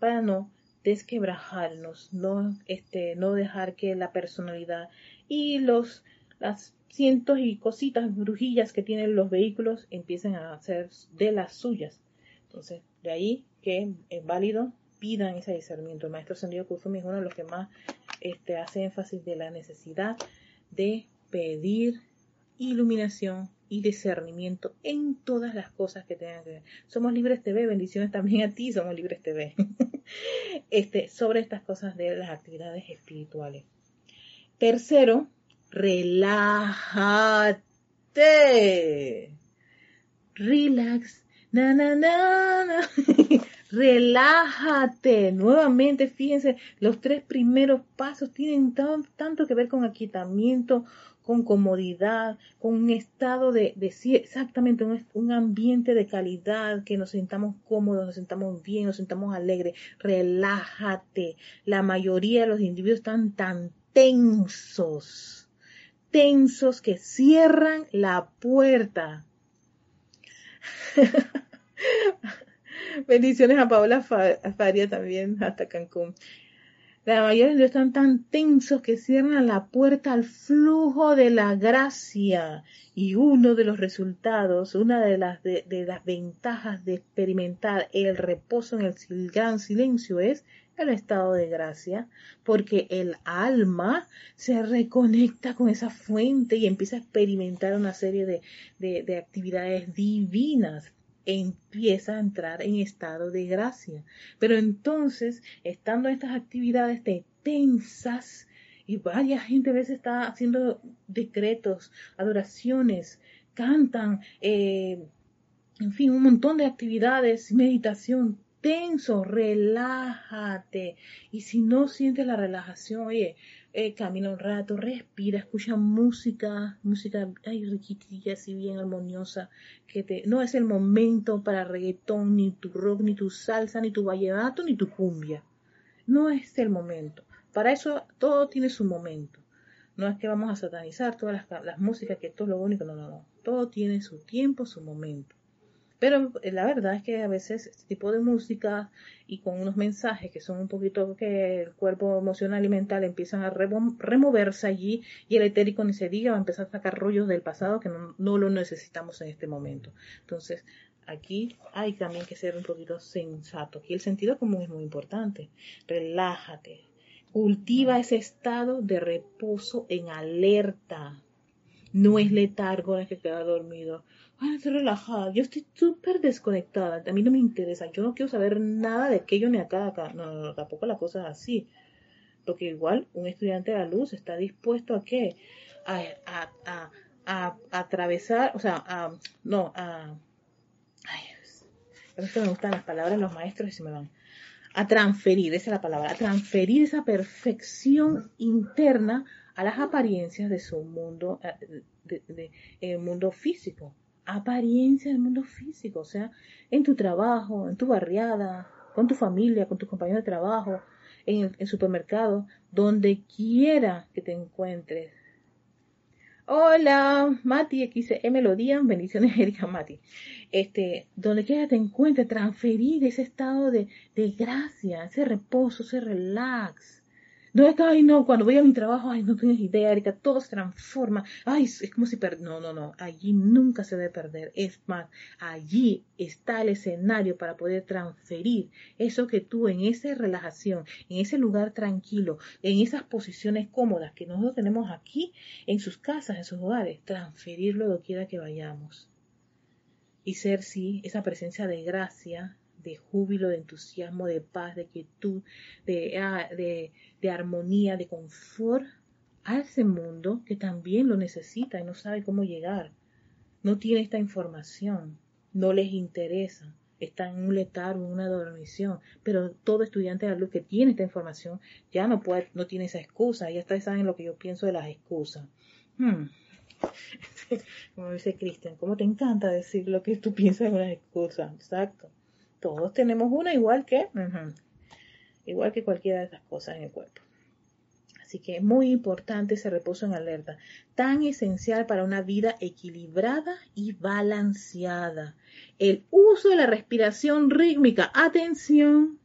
Para no desquebrajarnos, no, este, no dejar que la personalidad y los, las cientos y cositas, brujillas que tienen los vehículos empiecen a hacer de las suyas. Entonces, de ahí que es válido, pidan ese discernimiento. El maestro Sendido Kusumi es uno de los que más este, hace énfasis de la necesidad de pedir iluminación y discernimiento en todas las cosas que tengan que ver. Somos Libres TV, bendiciones también a ti, somos Libres TV. este, sobre estas cosas de las actividades espirituales. Tercero, relájate. Relax. Na, na, na, relájate. Nuevamente, fíjense, los tres primeros pasos tienen tanto que ver con aquietamiento, con comodidad, con un estado de, exactamente un, ambiente de calidad, que nos sintamos cómodos, nos sintamos bien, nos sintamos alegres. Relájate. La mayoría de los individuos están tan tensos, tensos que cierran la puerta. Bendiciones a Paola Faria también, hasta Cancún. La mayoría de están tan tensos que cierran la puerta al flujo de la gracia. Y uno de los resultados, una de las, de, las ventajas de experimentar el reposo en el gran silencio es el estado de gracia, porque el alma se reconecta con esa fuente y empieza a experimentar una serie de, de actividades divinas empieza a entrar en estado de gracia. Pero entonces, estando estas actividades de tensas, y varias gente a veces está haciendo decretos, adoraciones, cantan, eh, en fin, un montón de actividades, meditación, tenso, relájate. Y si no sientes la relajación, oye, eh, camina un rato, respira, escucha música, música ay, riquitilla, así bien armoniosa, que te, no es el momento para reggaetón, ni tu rock, ni tu salsa, ni tu vallenato, ni tu cumbia. No es el momento. Para eso todo tiene su momento. No es que vamos a satanizar todas las, las músicas, que esto es lo único, no, no, no. Todo tiene su tiempo, su momento. Pero eh, la verdad es que a veces este tipo de música y con unos mensajes que son un poquito que el cuerpo emocional y mental empiezan a removerse allí y el etérico ni se diga va a empezar a sacar rollos del pasado que no, no lo necesitamos en este momento. Entonces, aquí hay también que ser un poquito sensato. Aquí el sentido común es muy importante. Relájate. Cultiva ese estado de reposo en alerta. No es letargo, no es que queda dormido ay, estoy relajada, yo estoy súper desconectada, a mí no me interesa, yo no quiero saber nada de aquello ni acá, acá. No, no, tampoco la cosa es así. Porque igual un estudiante de la luz está dispuesto a qué? A, a, a, a, atravesar, o sea, a, no, a... Ay, me gustan las palabras los maestros y se me van. A transferir, esa es la palabra, a transferir esa perfección interna a las apariencias de su mundo, eh, de, de, de, mundo físico apariencia del mundo físico, o sea, en tu trabajo, en tu barriada, con tu familia, con tus compañeros de trabajo, en el supermercado, donde quiera que te encuentres. Hola, Mati, XM Melodía, bendiciones Erika Mati. Este, donde quiera te encuentres, transferir ese estado de, de gracia, ese reposo, ese relax, no es que, ay, no, cuando voy a mi trabajo, ay, no tienes idea, Erika, todo se transforma. Ay, es como si per No, no, no, allí nunca se debe perder. Es más, allí está el escenario para poder transferir eso que tú en esa relajación, en ese lugar tranquilo, en esas posiciones cómodas que nosotros tenemos aquí, en sus casas, en sus hogares, transferirlo donde quiera que vayamos. Y ser, sí, esa presencia de gracia, de júbilo, de entusiasmo, de paz, de quietud, de, ah, de, de armonía, de confort a ese mundo que también lo necesita y no sabe cómo llegar. No tiene esta información, no les interesa, está en un letargo, en una dormición, pero todo estudiante de la luz que tiene esta información ya no puede, no tiene esa excusa, ya ustedes saben lo que yo pienso de las excusas. Hmm. Como dice Cristian, ¿cómo te encanta decir lo que tú piensas de una excusa? Exacto. Todos tenemos una igual que. igual que cualquiera de estas cosas en el cuerpo. Así que es muy importante ese reposo en alerta, tan esencial para una vida equilibrada y balanceada. El uso de la respiración rítmica, atención,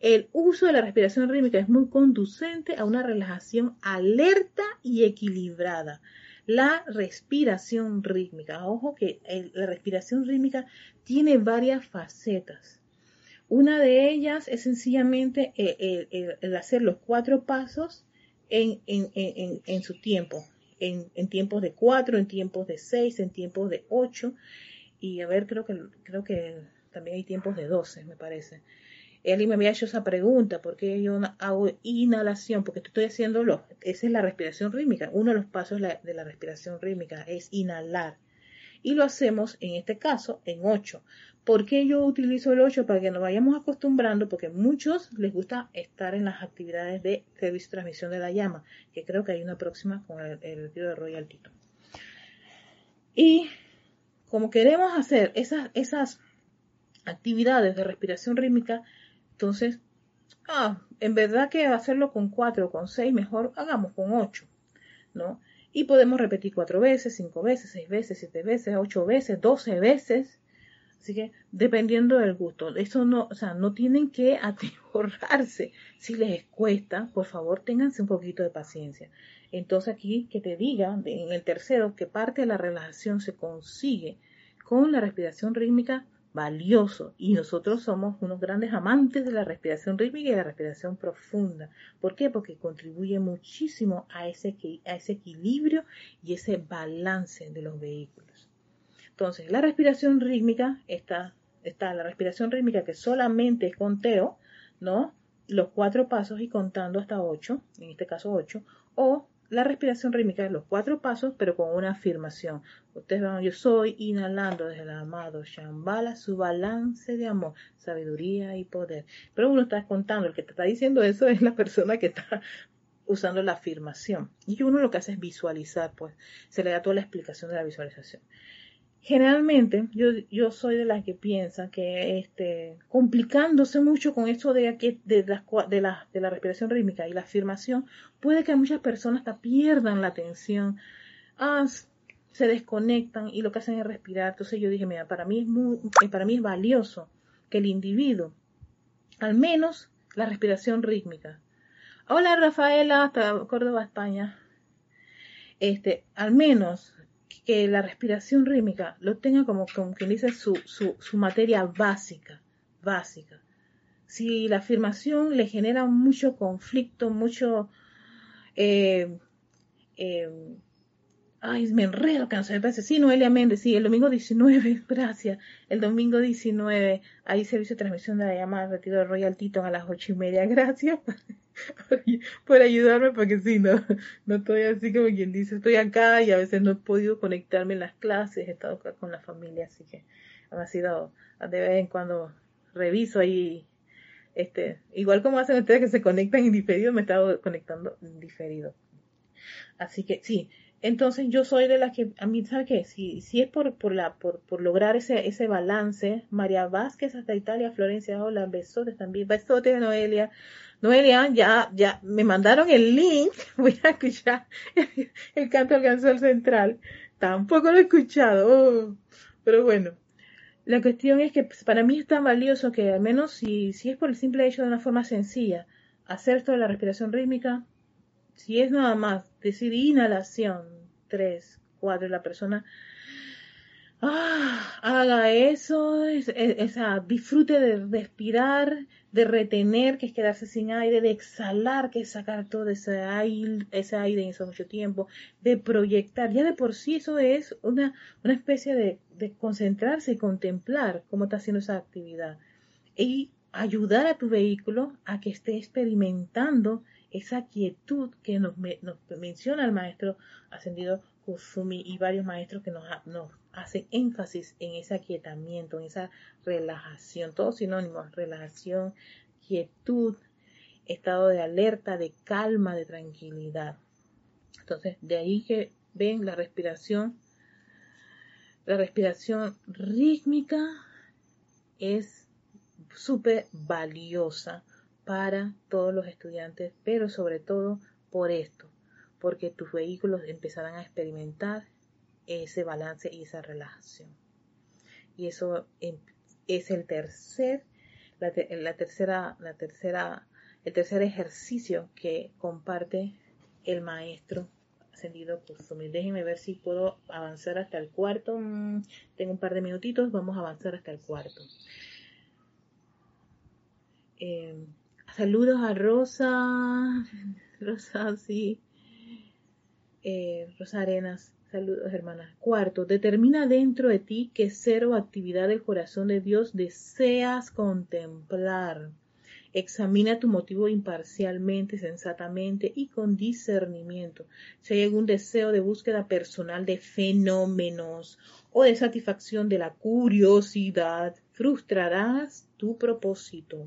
el uso de la respiración rítmica es muy conducente a una relajación alerta y equilibrada. La respiración rítmica, ojo que la respiración rítmica tiene varias facetas. Una de ellas es sencillamente el hacer los cuatro pasos en, su tiempo, en, tiempos de cuatro, en tiempos de seis, en tiempos de ocho, y a ver, creo que, creo que también hay tiempos de doce, me parece. Él me había hecho esa pregunta, ¿por qué yo hago inhalación? Porque estoy haciéndolo, esa es la respiración rítmica, uno de los pasos de la respiración rítmica es inhalar. Y lo hacemos, en este caso, en ocho. ¿Por qué yo utilizo el 8? Para que nos vayamos acostumbrando, porque muchos les gusta estar en las actividades de servicio y transmisión de la llama, que creo que hay una próxima con el, retiro de Royal Tito. Y como queremos hacer esas, esas actividades de respiración rítmica, entonces, ah, en verdad que hacerlo con 4 o con 6, mejor hagamos con 8, ¿no? Y podemos repetir 4 veces, 5 veces, 6 veces, 7 veces, 8 veces, 12 veces, Así que dependiendo del gusto, eso no, o sea, no tienen que atiborrarse. Si les cuesta, por favor, ténganse un poquito de paciencia. Entonces aquí que te diga en el tercero que parte de la relajación se consigue con la respiración rítmica valioso y nosotros somos unos grandes amantes de la respiración rítmica y la respiración profunda. ¿Por qué? Porque contribuye muchísimo a ese, a ese equilibrio y ese balance de los vehículos. Entonces, la respiración rítmica está, está la respiración rítmica que solamente es conteo, ¿no? Los cuatro pasos y contando hasta ocho, en este caso ocho, o la respiración rítmica de los cuatro pasos, pero con una afirmación. Ustedes van, yo soy inhalando desde el amado Shambhala su balance de amor, sabiduría y poder. Pero uno está contando, el que te está diciendo eso es la persona que está usando la afirmación. Y uno lo que hace es visualizar, pues se le da toda la explicación de la visualización. Generalmente yo, yo soy de las que piensa que este, complicándose mucho con esto de, de, la, de, la, de la respiración rítmica y la afirmación, puede que muchas personas hasta pierdan la atención, ah, se desconectan y lo que hacen es respirar. Entonces yo dije, mira, para mí es, muy, eh, para mí es valioso que el individuo, al menos la respiración rítmica. Hola Rafaela, hasta Córdoba, España. Este, al menos que la respiración rítmica lo tenga como, como quien dice su, su, materia básica, básica. Si la afirmación le genera mucho conflicto, mucho... Eh, eh, ay, me enredo de veces. Sí, Noelia Méndez, sí, el domingo 19, gracias. El domingo 19 hay servicio de transmisión de la llamada retiro de Royal Tito a las ocho y media. Gracias por, ayudarme, porque sí, no, no estoy así como quien dice, estoy acá y a veces no he podido conectarme en las clases, he estado acá con la familia, así que ha sido de vez en cuando reviso ahí, este, igual como hacen ustedes que se conectan en diferido, me he estado conectando en diferido. Así que sí, entonces yo soy de las que, a mí, ¿sabe qué? Si, si es por, por, la, por, por lograr ese, ese balance, María Vázquez hasta Italia, Florencia, hola, besotes también, besotes Noelia, Noelia, ya, ya me mandaron el link, voy a escuchar el, canto alcanzó el central. Tampoco lo he escuchado, oh, pero bueno. La cuestión es que pues, para mí es tan valioso que al menos si, si es por el simple hecho de una forma sencilla, hacer esto de la respiración rítmica, si es nada más decir inhalación, tres, cuatro, la persona ah, haga eso, esa, disfrute de respirar, de retener, que es quedarse sin aire, de exhalar, que es sacar todo ese aire, ese aire en ese mucho tiempo, de proyectar. Ya de por sí eso es una, una especie de, de concentrarse y contemplar cómo está haciendo esa actividad. Y ayudar a tu vehículo a que esté experimentando esa quietud que nos, menciona el maestro ascendido Kusumi y varios maestros que nos, nos hacen énfasis en ese aquietamiento, en esa relajación, todos sinónimos, relajación, quietud, estado de alerta, de calma, de tranquilidad. Entonces, de ahí que ven la respiración, la respiración rítmica es súper valiosa para todos los estudiantes, pero sobre todo por esto, porque tus vehículos empezarán a experimentar ese balance y esa relajación. Y eso em, es el tercer, la, tercera, la tercera, el tercer ejercicio que comparte el maestro ascendido Kusumi. Déjenme ver si puedo avanzar hasta el cuarto. Mm, tengo un par de minutitos, vamos a avanzar hasta el cuarto. Em, saludos a Rosa, Rosa, sí, eh, Rosa Arenas. Saludos, hermanas. Cuarto, determina dentro de ti qué cero actividad del corazón de Dios deseas contemplar. Examina tu motivo imparcialmente, sensatamente y con discernimiento. Si hay algún deseo de búsqueda personal de fenómenos o de satisfacción de la curiosidad, frustrarás tu propósito.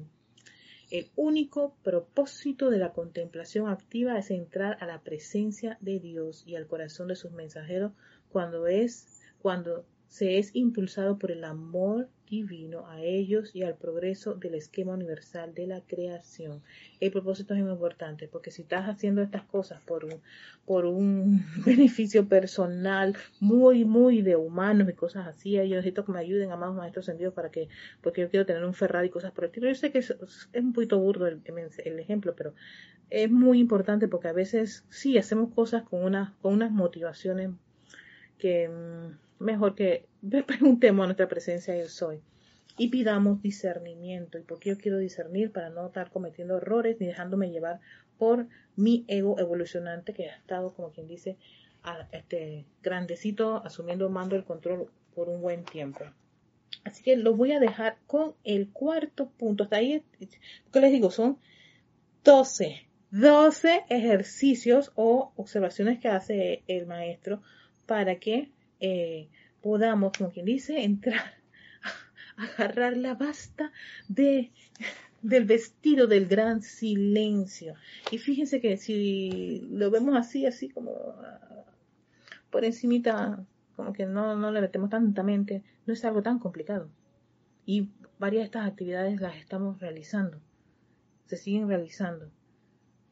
El único propósito de la contemplación activa es entrar a la presencia de Dios y al corazón de sus mensajeros cuando es cuando se es impulsado por el amor divino a ellos y al progreso del esquema universal de la creación. El propósito es muy importante porque si estás haciendo estas cosas por un, por un beneficio personal muy, muy de humanos y cosas así, yo necesito que me ayuden, a más maestros sentidos, para que, porque yo quiero tener un Ferrari y cosas por el estilo. Yo sé que es, un poquito burdo el, el ejemplo, pero es muy importante porque a veces sí hacemos cosas con, una, con unas motivaciones que mm, mejor que preguntemos a nuestra presencia yo soy y pidamos discernimiento. ¿Y porque yo quiero discernir? Para no estar cometiendo errores ni dejándome llevar por mi ego evolucionante que ha estado, como quien dice, a este grandecito asumiendo mando el control por un buen tiempo. Así que lo voy a dejar con el cuarto punto. Hasta ahí, ¿qué les digo? Son 12, 12 ejercicios o observaciones que hace el maestro para que eh, podamos, como quien dice, entrar, agarrar la basta de, del vestido del gran silencio. Y fíjense que si lo vemos así, así como ah, por encimita, como que no, no le metemos tanta mente, no es algo tan complicado. Y varias de estas actividades las estamos realizando, se siguen realizando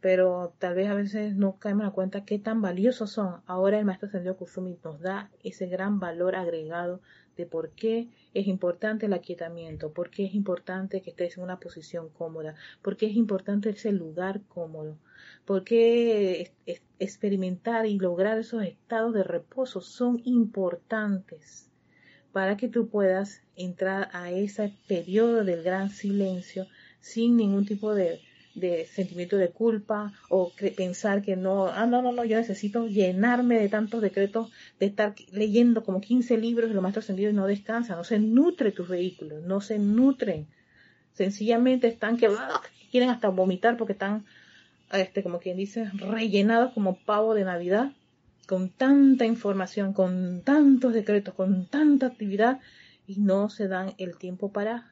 pero tal vez a veces no caemos en cuenta qué tan valiosos son. Ahora el maestro Sendio Kusumi nos da ese gran valor agregado de por qué es importante el aquietamiento, por qué es importante que estés en una posición cómoda, por qué es importante ese lugar cómodo, por qué experimentar y lograr esos estados de reposo son importantes para que tú puedas entrar a ese periodo del gran silencio sin ningún tipo de de sentimiento de culpa o pensar que no, ah, no, no, no, yo necesito llenarme de tantos decretos, de estar leyendo como 15 libros de lo más trascendido y no descansa, no se nutre tus vehículos, no se nutren, sencillamente están que quieren hasta vomitar porque están, este, como quien dice, rellenados como pavo de Navidad, con tanta información, con tantos decretos, con tanta actividad y no se dan el tiempo para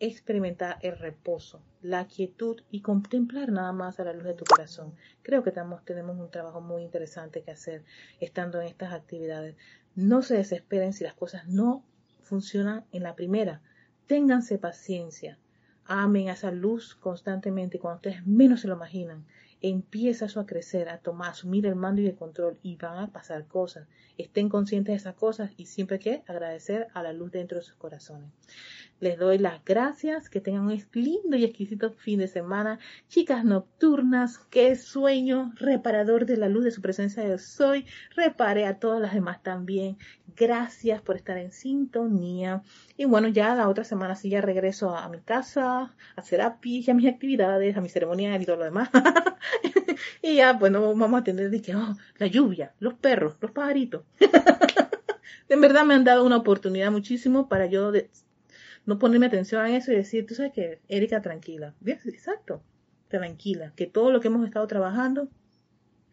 experimentar el reposo, la quietud y contemplar nada más a la luz de tu corazón. Creo que tenemos, un trabajo muy interesante que hacer estando en estas actividades. No se desesperen si las cosas no funcionan en la primera. Ténganse paciencia. Amen a esa luz constantemente cuando ustedes menos se lo imaginan. Empieza eso a crecer, a tomar, a asumir el mando y el control y van a pasar cosas. Estén conscientes de esas cosas y siempre que agradecer a la luz dentro de sus corazones. Les doy las gracias, que tengan un lindo y exquisito fin de semana. Chicas nocturnas, qué sueño reparador de la luz de su presencia de soy. Repare a todas las demás también. Gracias por estar en sintonía. Y bueno, ya la otra semana sí ya regreso a, mi casa, a y a mis actividades, a mi ceremonia y todo lo demás. y ya, bueno, vamos a atender de oh, la lluvia, los perros, los pajaritos. en verdad me han dado una oportunidad muchísimo para yo no ponerme atención a eso y decir, tú sabes que, Erika, tranquila. Exacto, tranquila, que todo lo que hemos estado trabajando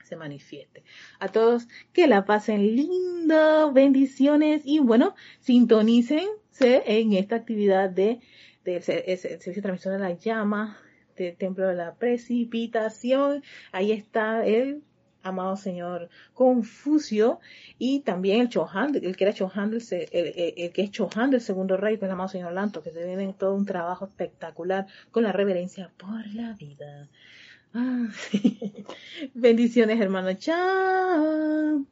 se manifieste. A todos que la pasen lindo, bendiciones y bueno, sintonícense en esta actividad de, de, servicio de transmisión de la llama, del templo de la precipitación. Ahí está el amado señor Confucio, y también el Chohan, el que era Chohan, el, que es Chohan del segundo rey, pues el amado señor Lanto, que se viene todo un trabajo espectacular con la reverencia por la vida. Ah, bendiciones, hermano. Chao.